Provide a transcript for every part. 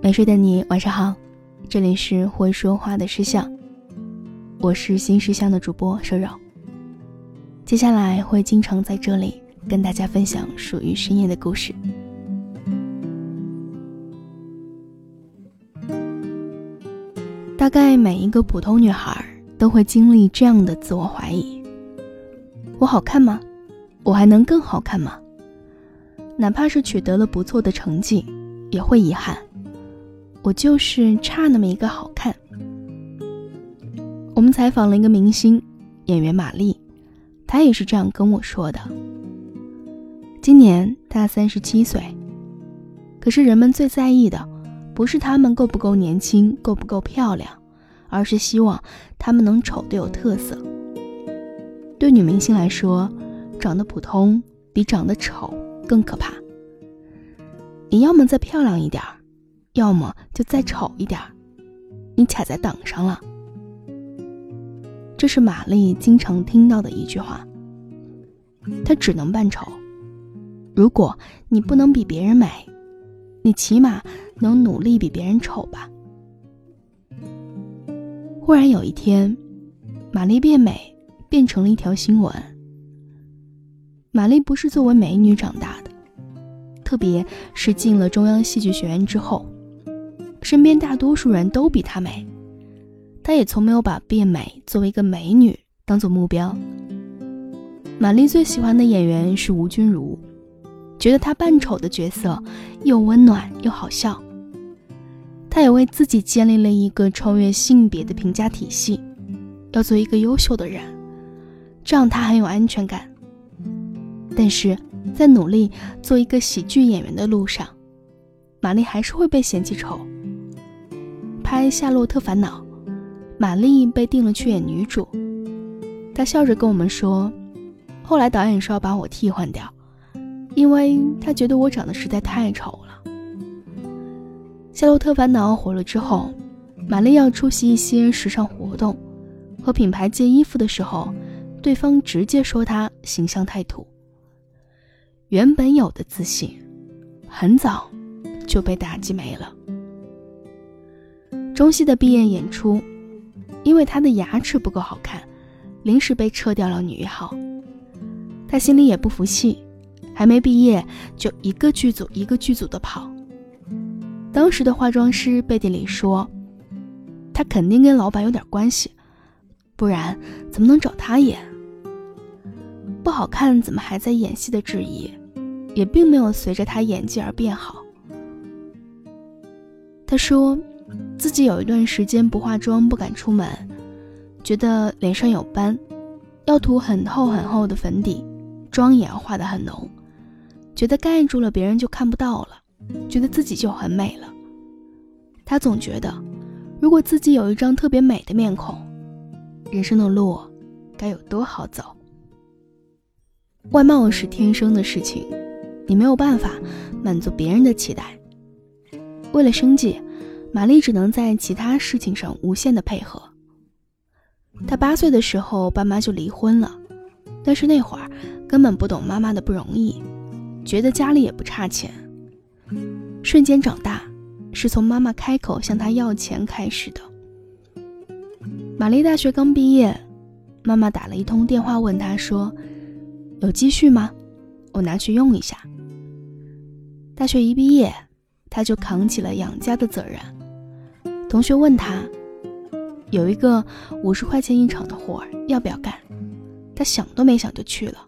没睡的你，晚上好，这里是会说话的石像，我是新石像的主播瘦肉。接下来会经常在这里跟大家分享属于深夜的故事。大概每一个普通女孩都会经历这样的自我怀疑：我好看吗？我还能更好看吗？哪怕是取得了不错的成绩，也会遗憾。我就是差那么一个好看。我们采访了一个明星演员玛丽，她也是这样跟我说的。今年她三十七岁，可是人们最在意的，不是她们够不够年轻、够不够漂亮，而是希望她们能丑得有特色。对女明星来说，长得普通比长得丑更可怕。你要么再漂亮一点。要么就再丑一点你卡在档上了。这是玛丽经常听到的一句话。她只能扮丑。如果你不能比别人美，你起码能努力比别人丑吧。忽然有一天，玛丽变美变成了一条新闻。玛丽不是作为美女长大的，特别是进了中央戏剧学院之后。身边大多数人都比她美，她也从没有把变美作为一个美女当做目标。玛丽最喜欢的演员是吴君如，觉得她扮丑的角色又温暖又好笑。她也为自己建立了一个超越性别的评价体系，要做一个优秀的人，这样他很有安全感。但是在努力做一个喜剧演员的路上，玛丽还是会被嫌弃丑。拍《夏洛特烦恼》，玛丽被定了去演女主。她笑着跟我们说：“后来导演说要把我替换掉，因为他觉得我长得实在太丑了。”《夏洛特烦恼》火了之后，玛丽要出席一些时尚活动，和品牌借衣服的时候，对方直接说他形象太土。原本有的自信，很早就被打击没了。中戏的毕业演出，因为他的牙齿不够好看，临时被撤掉了女一号。他心里也不服气，还没毕业就一个剧组一个剧组的跑。当时的化妆师背地里说，他肯定跟老板有点关系，不然怎么能找他演？不好看怎么还在演戏的质疑，也并没有随着他演技而变好。他说。自己有一段时间不化妆不敢出门，觉得脸上有斑，要涂很厚很厚的粉底，妆也要化得很浓，觉得盖住了别人就看不到了，觉得自己就很美了。他总觉得，如果自己有一张特别美的面孔，人生的路该有多好走。外貌是天生的事情，你没有办法满足别人的期待。为了生计。玛丽只能在其他事情上无限的配合。她八岁的时候，爸妈就离婚了，但是那会儿根本不懂妈妈的不容易，觉得家里也不差钱。瞬间长大，是从妈妈开口向她要钱开始的。玛丽大学刚毕业，妈妈打了一通电话问她说：“有积蓄吗？我拿去用一下。”大学一毕业，他就扛起了养家的责任。同学问他，有一个五十块钱一场的活儿，要不要干？他想都没想就去了。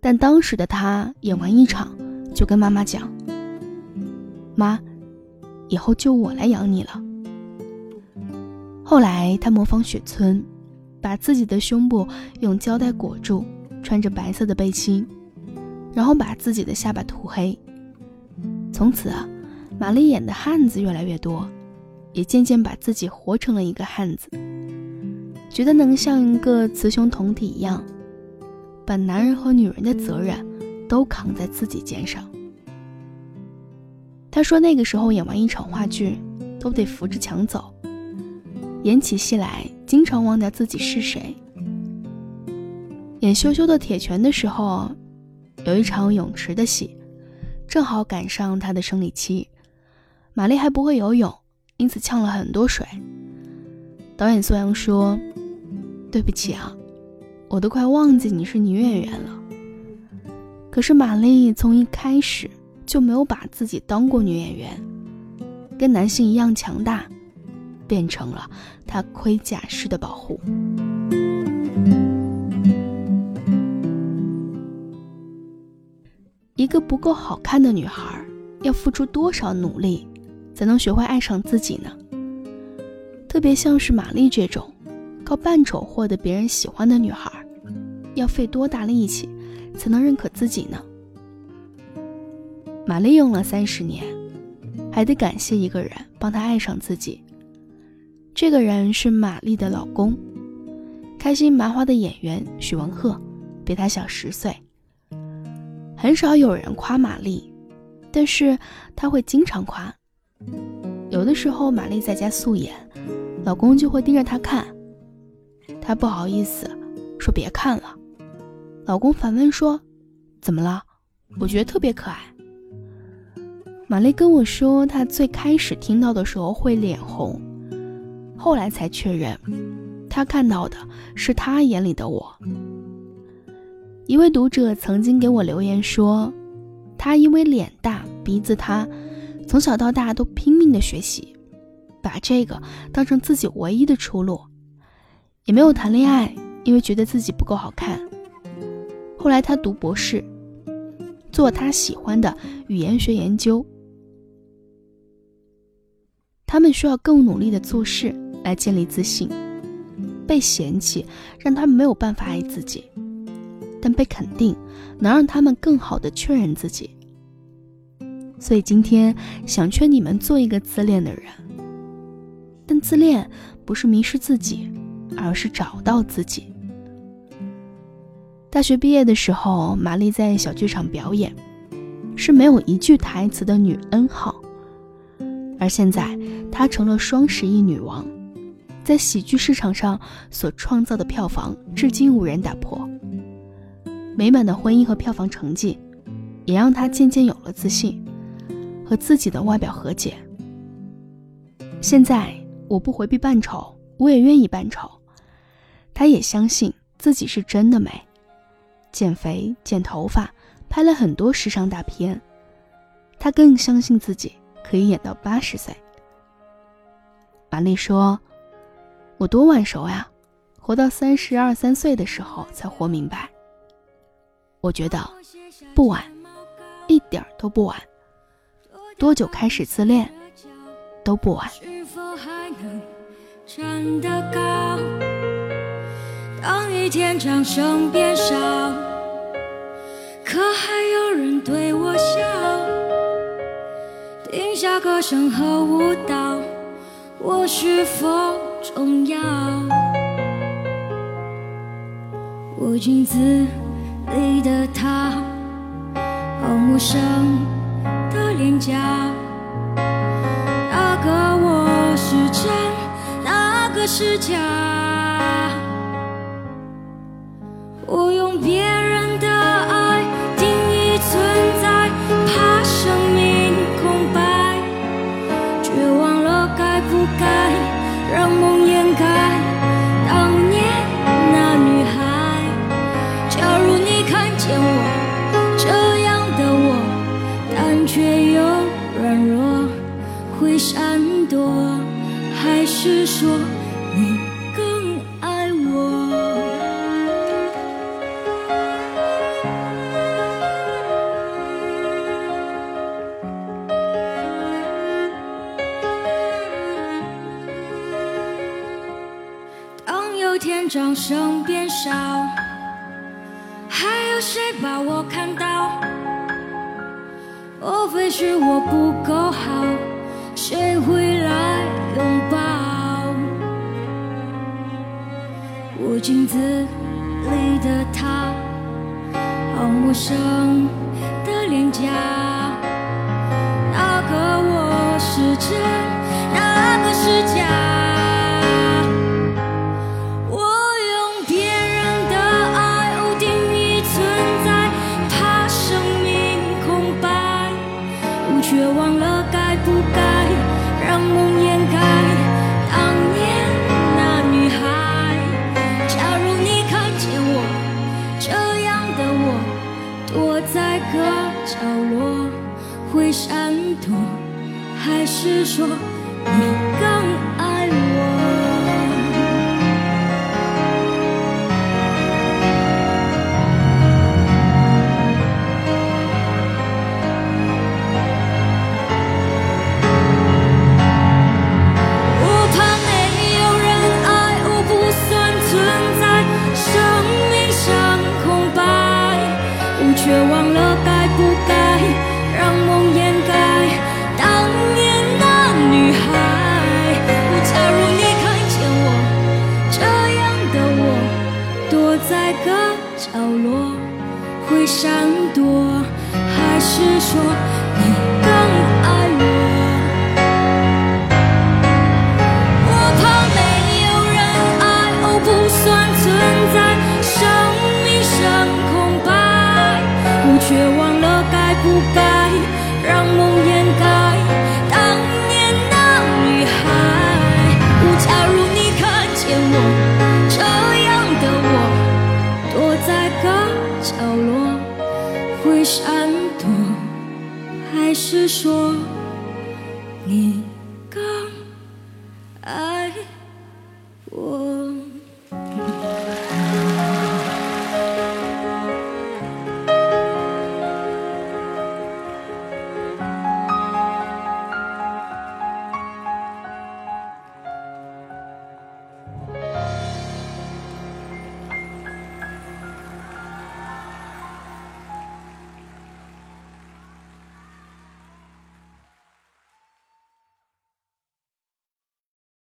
但当时的他演完一场，就跟妈妈讲：“妈，以后就我来养你了。”后来他模仿雪村，把自己的胸部用胶带裹住，穿着白色的背心，然后把自己的下巴涂黑。从此啊，玛丽演的汉子越来越多。也渐渐把自己活成了一个汉子，觉得能像一个雌雄同体一样，把男人和女人的责任都扛在自己肩上。他说那个时候演完一场话剧，都得扶着墙走，演起戏来经常忘掉自己是谁。演羞羞的铁拳的时候，有一场泳池的戏，正好赶上他的生理期。玛丽还不会游泳，因此呛了很多水。导演苏阳说：“对不起啊，我都快忘记你是女演员了。”可是玛丽从一开始就没有把自己当过女演员，跟男性一样强大，变成了她盔甲式的保护。一个不够好看的女孩，要付出多少努力，才能学会爱上自己呢？特别像是玛丽这种，靠扮丑获得别人喜欢的女孩，要费多大力气？才能认可自己呢。玛丽用了三十年，还得感谢一个人帮她爱上自己。这个人是玛丽的老公，开心麻花的演员许文赫，比她小十岁。很少有人夸玛丽，但是他会经常夸。有的时候玛丽在家素颜，老公就会盯着她看，她不好意思说别看了。老公反问说：“怎么了？我觉得特别可爱。”玛丽跟我说，她最开始听到的时候会脸红，后来才确认，她看到的是他眼里的我。一位读者曾经给我留言说，他因为脸大、鼻子塌，从小到大都拼命的学习，把这个当成自己唯一的出路，也没有谈恋爱，因为觉得自己不够好看。后来他读博士，做他喜欢的语言学研究。他们需要更努力的做事来建立自信。被嫌弃让他们没有办法爱自己，被肯定能让他们更好的确认自己。所以今天想劝你们做一个自恋的人。但自恋不是迷失自己，而是找到自己。大学毕业的时候，玛丽在小剧场表演，是没有一句台词的女 N 号。而现在，她成了双十一女王，在喜剧市场上所创造的票房，至今无人打破。美满的婚姻和票房成绩，也让她渐渐有了自信，和自己的外表和解。现在，我不回避扮丑，我也愿意扮丑。她也相信自己是真的美。减肥、剪头发，拍了很多时尚大片。她更相信自己可以演到八十岁。玛丽说：“我多晚熟呀，活到三十二三岁的时候才活明白。我觉得不晚，一点儿都不晚。多久开始自恋都不晚。”当一天掌声变少，可还有人对我笑。停下歌声和舞蹈，我是否重要？我镜子里的他，好陌生的脸颊。哪个我是真，哪个是假？我用别会闪躲，还是说你更爱我？当有天？掌声变少，还有谁把我看到？莫非是我不够好？谁会来拥抱？我镜子里的他，好陌生的脸颊。那个我是真，躲在个角落会闪躲还是说你更闪躲还是说你是说